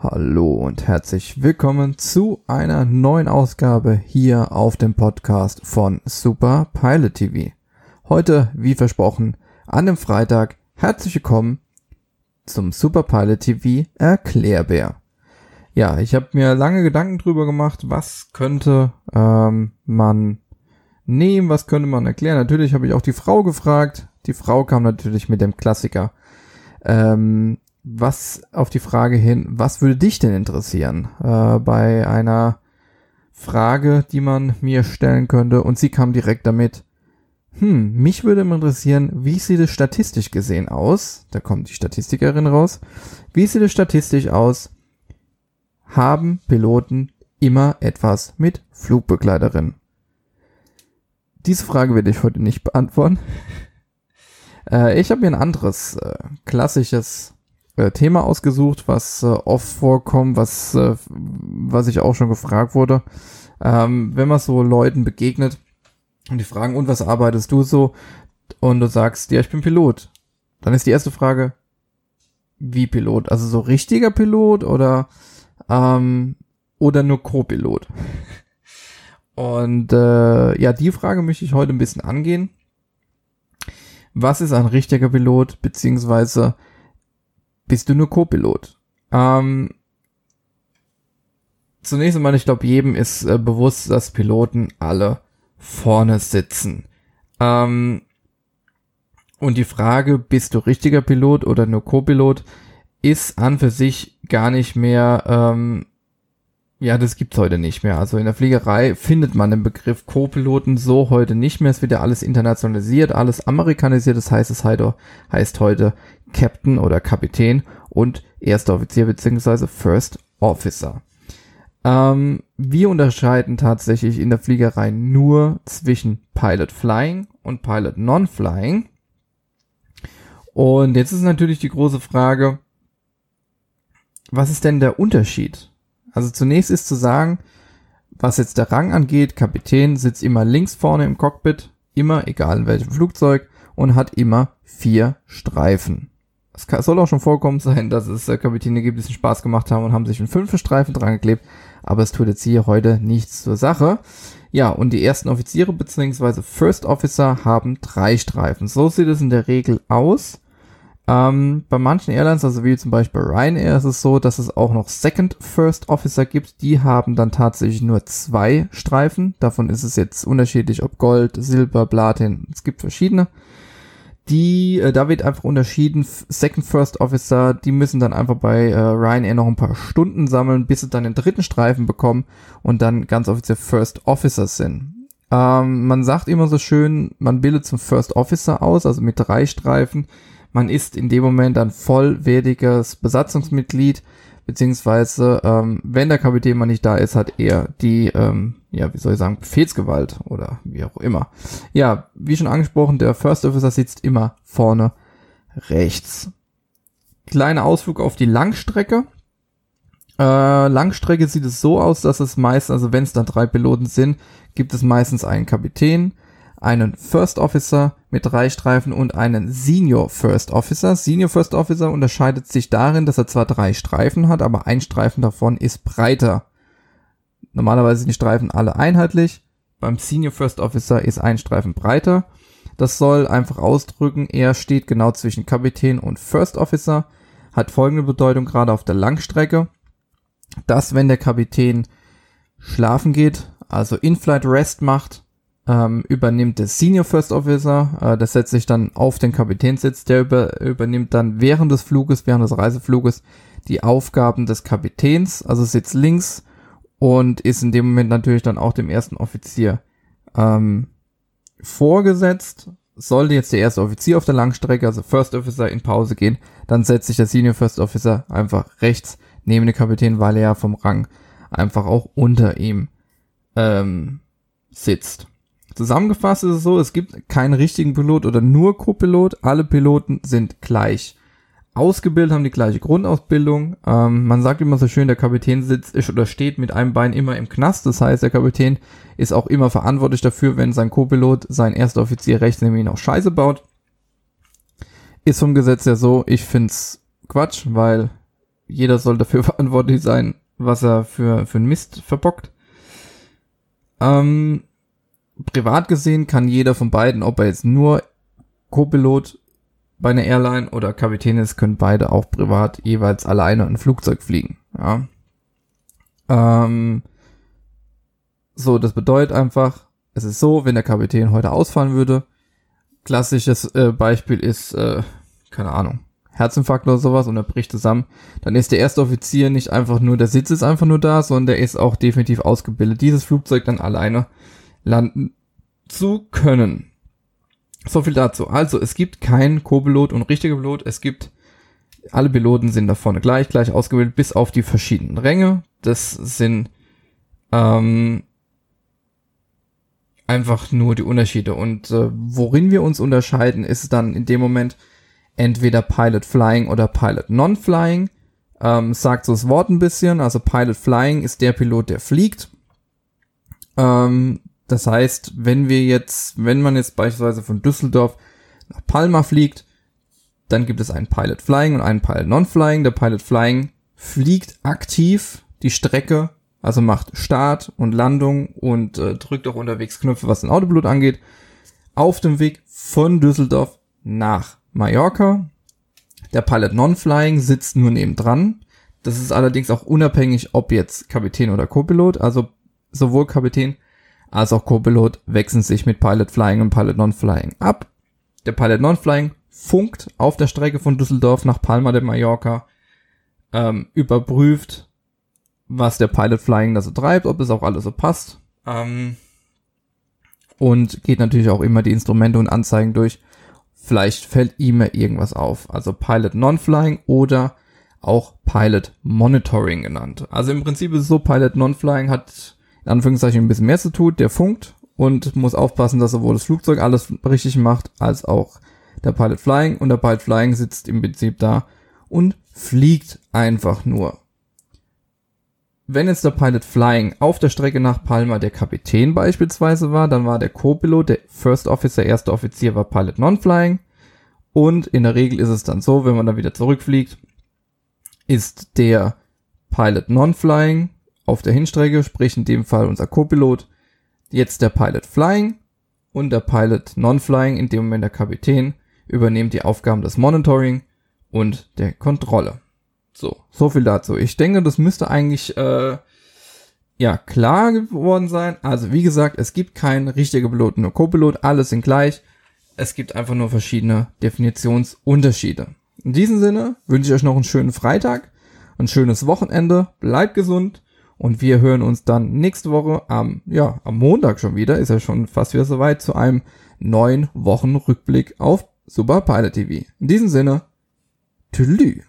Hallo und herzlich willkommen zu einer neuen Ausgabe hier auf dem Podcast von Super Pilot TV. Heute, wie versprochen, an dem Freitag herzlich willkommen zum Super Pilot TV Erklärbär. Ja, ich habe mir lange Gedanken drüber gemacht, was könnte ähm, man nehmen, was könnte man erklären. Natürlich habe ich auch die Frau gefragt. Die Frau kam natürlich mit dem Klassiker. Ähm, was auf die Frage hin, was würde dich denn interessieren äh, bei einer Frage, die man mir stellen könnte? Und sie kam direkt damit, hm, mich würde interessieren, wie sieht es statistisch gesehen aus? Da kommt die Statistikerin raus. Wie sieht es statistisch aus? Haben Piloten immer etwas mit Flugbegleiterin? Diese Frage werde ich heute nicht beantworten. äh, ich habe mir ein anderes äh, klassisches äh, Thema ausgesucht, was äh, oft vorkommt, was, äh, was ich auch schon gefragt wurde. Ähm, wenn man so Leuten begegnet und die fragen, und was arbeitest du so? Und du sagst, ja, ich bin Pilot. Dann ist die erste Frage, wie Pilot? Also so richtiger Pilot oder, ähm, oder nur Co-Pilot? Und äh, ja, die Frage möchte ich heute ein bisschen angehen. Was ist ein richtiger Pilot, beziehungsweise bist du nur Co-Pilot. Ähm, zunächst einmal, ich glaube, jedem ist äh, bewusst, dass Piloten alle vorne sitzen. Ähm, und die Frage, bist du richtiger Pilot oder nur Co-Pilot, ist an für sich gar nicht mehr, ähm, ja, das gibt's heute nicht mehr. Also in der Fliegerei findet man den Begriff Co-Piloten so heute nicht mehr. Es wird ja alles internationalisiert, alles amerikanisiert. Das heißt, es heißt heute Captain oder Kapitän und erster Offizier beziehungsweise First Officer. Ähm, wir unterscheiden tatsächlich in der Fliegerei nur zwischen Pilot Flying und Pilot Non-Flying. Und jetzt ist natürlich die große Frage, was ist denn der Unterschied? Also zunächst ist zu sagen, was jetzt der Rang angeht, Kapitän sitzt immer links vorne im Cockpit, immer, egal in welchem Flugzeug, und hat immer vier Streifen. Es soll auch schon vorkommen sein, dass es äh, Kapitäne gibt, die sich Spaß gemacht haben und haben sich einen fünften Streifen dran geklebt, aber es tut jetzt hier heute nichts zur Sache. Ja, und die ersten Offiziere bzw. First Officer haben drei Streifen. So sieht es in der Regel aus. Ähm, bei manchen Airlines, also wie zum Beispiel Ryanair, ist es so, dass es auch noch Second First Officer gibt. Die haben dann tatsächlich nur zwei Streifen. Davon ist es jetzt unterschiedlich, ob Gold, Silber, Platin. Es gibt verschiedene die, äh, da wird einfach unterschieden, Second First Officer, die müssen dann einfach bei äh, Ryanair noch ein paar Stunden sammeln, bis sie dann den dritten Streifen bekommen und dann ganz offiziell First Officers sind. Ähm, man sagt immer so schön, man bildet zum First Officer aus, also mit drei Streifen. Man ist in dem Moment dann vollwertiges Besatzungsmitglied, beziehungsweise ähm, wenn der Kapitän mal nicht da ist, hat er die, ähm, ja, wie soll ich sagen, Befehlsgewalt oder wie auch immer. Ja, wie schon angesprochen, der First Officer sitzt immer vorne rechts. Kleiner Ausflug auf die Langstrecke. Äh, Langstrecke sieht es so aus, dass es meist, also wenn es dann drei Piloten sind, gibt es meistens einen Kapitän, einen First Officer mit drei Streifen und einen Senior First Officer. Senior First Officer unterscheidet sich darin, dass er zwar drei Streifen hat, aber ein Streifen davon ist breiter. Normalerweise sind die Streifen alle einheitlich. Beim Senior First Officer ist ein Streifen breiter. Das soll einfach ausdrücken, er steht genau zwischen Kapitän und First Officer, hat folgende Bedeutung gerade auf der Langstrecke, dass wenn der Kapitän schlafen geht, also In-Flight Rest macht, ähm, übernimmt der Senior First Officer, äh, das setzt sich dann auf den Kapitänssitz, der über, übernimmt dann während des Fluges, während des Reisefluges die Aufgaben des Kapitäns, also sitzt links und ist in dem Moment natürlich dann auch dem ersten Offizier ähm, vorgesetzt. Sollte jetzt der erste Offizier auf der Langstrecke, also First Officer, in Pause gehen, dann setzt sich der Senior First Officer einfach rechts neben den Kapitän, weil er ja vom Rang einfach auch unter ihm ähm, sitzt. Zusammengefasst ist es so, es gibt keinen richtigen Pilot oder nur Co-Pilot. Alle Piloten sind gleich ausgebildet, haben die gleiche Grundausbildung. Ähm, man sagt immer so schön, der Kapitän sitzt oder steht mit einem Bein immer im Knast. Das heißt, der Kapitän ist auch immer verantwortlich dafür, wenn sein Co-Pilot, sein erster Offizier rechts neben ihn auch Scheiße baut. Ist vom Gesetz ja so, ich find's Quatsch, weil jeder soll dafür verantwortlich sein, was er für, für einen Mist verbockt. Ähm, privat gesehen kann jeder von beiden, ob er jetzt nur Co-Pilot bei einer Airline oder Kapitän ist, können beide auch privat jeweils alleine ein Flugzeug fliegen. Ja. Ähm, so, das bedeutet einfach, es ist so, wenn der Kapitän heute ausfallen würde, klassisches äh, Beispiel ist, äh, keine Ahnung, Herzinfarkt oder sowas und er bricht zusammen, dann ist der erste Offizier nicht einfach nur, der Sitz ist einfach nur da, sondern der ist auch definitiv ausgebildet, dieses Flugzeug dann alleine landen zu können. So viel dazu. Also, es gibt keinen Co-Pilot und richtiger Pilot. Es gibt, alle Piloten sind da vorne gleich, gleich ausgebildet, bis auf die verschiedenen Ränge. Das sind ähm, einfach nur die Unterschiede. Und äh, worin wir uns unterscheiden, ist dann in dem Moment entweder Pilot Flying oder Pilot Non-Flying. Ähm, sagt so das Wort ein bisschen. Also Pilot Flying ist der Pilot, der fliegt. Ähm, das heißt, wenn wir jetzt, wenn man jetzt beispielsweise von Düsseldorf nach Palma fliegt, dann gibt es einen Pilot Flying und einen Pilot Non-Flying. Der Pilot Flying fliegt aktiv die Strecke, also macht Start und Landung und äh, drückt auch unterwegs Knöpfe, was den Autoblut angeht, auf dem Weg von Düsseldorf nach Mallorca. Der Pilot Non-Flying sitzt nur nebendran. Das ist allerdings auch unabhängig, ob jetzt Kapitän oder Co-Pilot, also sowohl Kapitän als auch Co-Pilot wechseln sich mit Pilot Flying und Pilot Non-Flying ab. Der Pilot Non-Flying funkt auf der Strecke von Düsseldorf nach Palma de Mallorca, ähm, überprüft, was der Pilot Flying da so treibt, ob es auch alles so passt. Ähm, und geht natürlich auch immer die Instrumente und Anzeigen durch. Vielleicht fällt ihm ja irgendwas auf. Also Pilot Non-Flying oder auch Pilot Monitoring genannt. Also im Prinzip ist es so, Pilot Non-Flying hat in Anführungszeichen ein bisschen mehr zu tun. Der funkt und muss aufpassen, dass sowohl das Flugzeug alles richtig macht, als auch der Pilot Flying. Und der Pilot Flying sitzt im Prinzip da und fliegt einfach nur. Wenn jetzt der Pilot Flying auf der Strecke nach Palma der Kapitän beispielsweise war, dann war der Co-Pilot, der First Officer, erster Offizier war Pilot Non-Flying. Und in der Regel ist es dann so, wenn man dann wieder zurückfliegt, ist der Pilot Non-Flying auf der Hinstrecke, sprich in dem Fall unser Co-Pilot, jetzt der Pilot Flying und der Pilot Non-Flying, in dem Moment der Kapitän, übernimmt die Aufgaben des Monitoring und der Kontrolle. So, so viel dazu. Ich denke, das müsste eigentlich äh, ja klar geworden sein. Also wie gesagt, es gibt keinen richtigen Pilot, nur Co-Pilot, alles sind gleich. Es gibt einfach nur verschiedene Definitionsunterschiede. In diesem Sinne wünsche ich euch noch einen schönen Freitag, ein schönes Wochenende, bleibt gesund und wir hören uns dann nächste Woche am, ja, am Montag schon wieder, ist ja schon fast wieder soweit, zu einem neuen Wochenrückblick auf Super Pilot TV. In diesem Sinne, tschüss.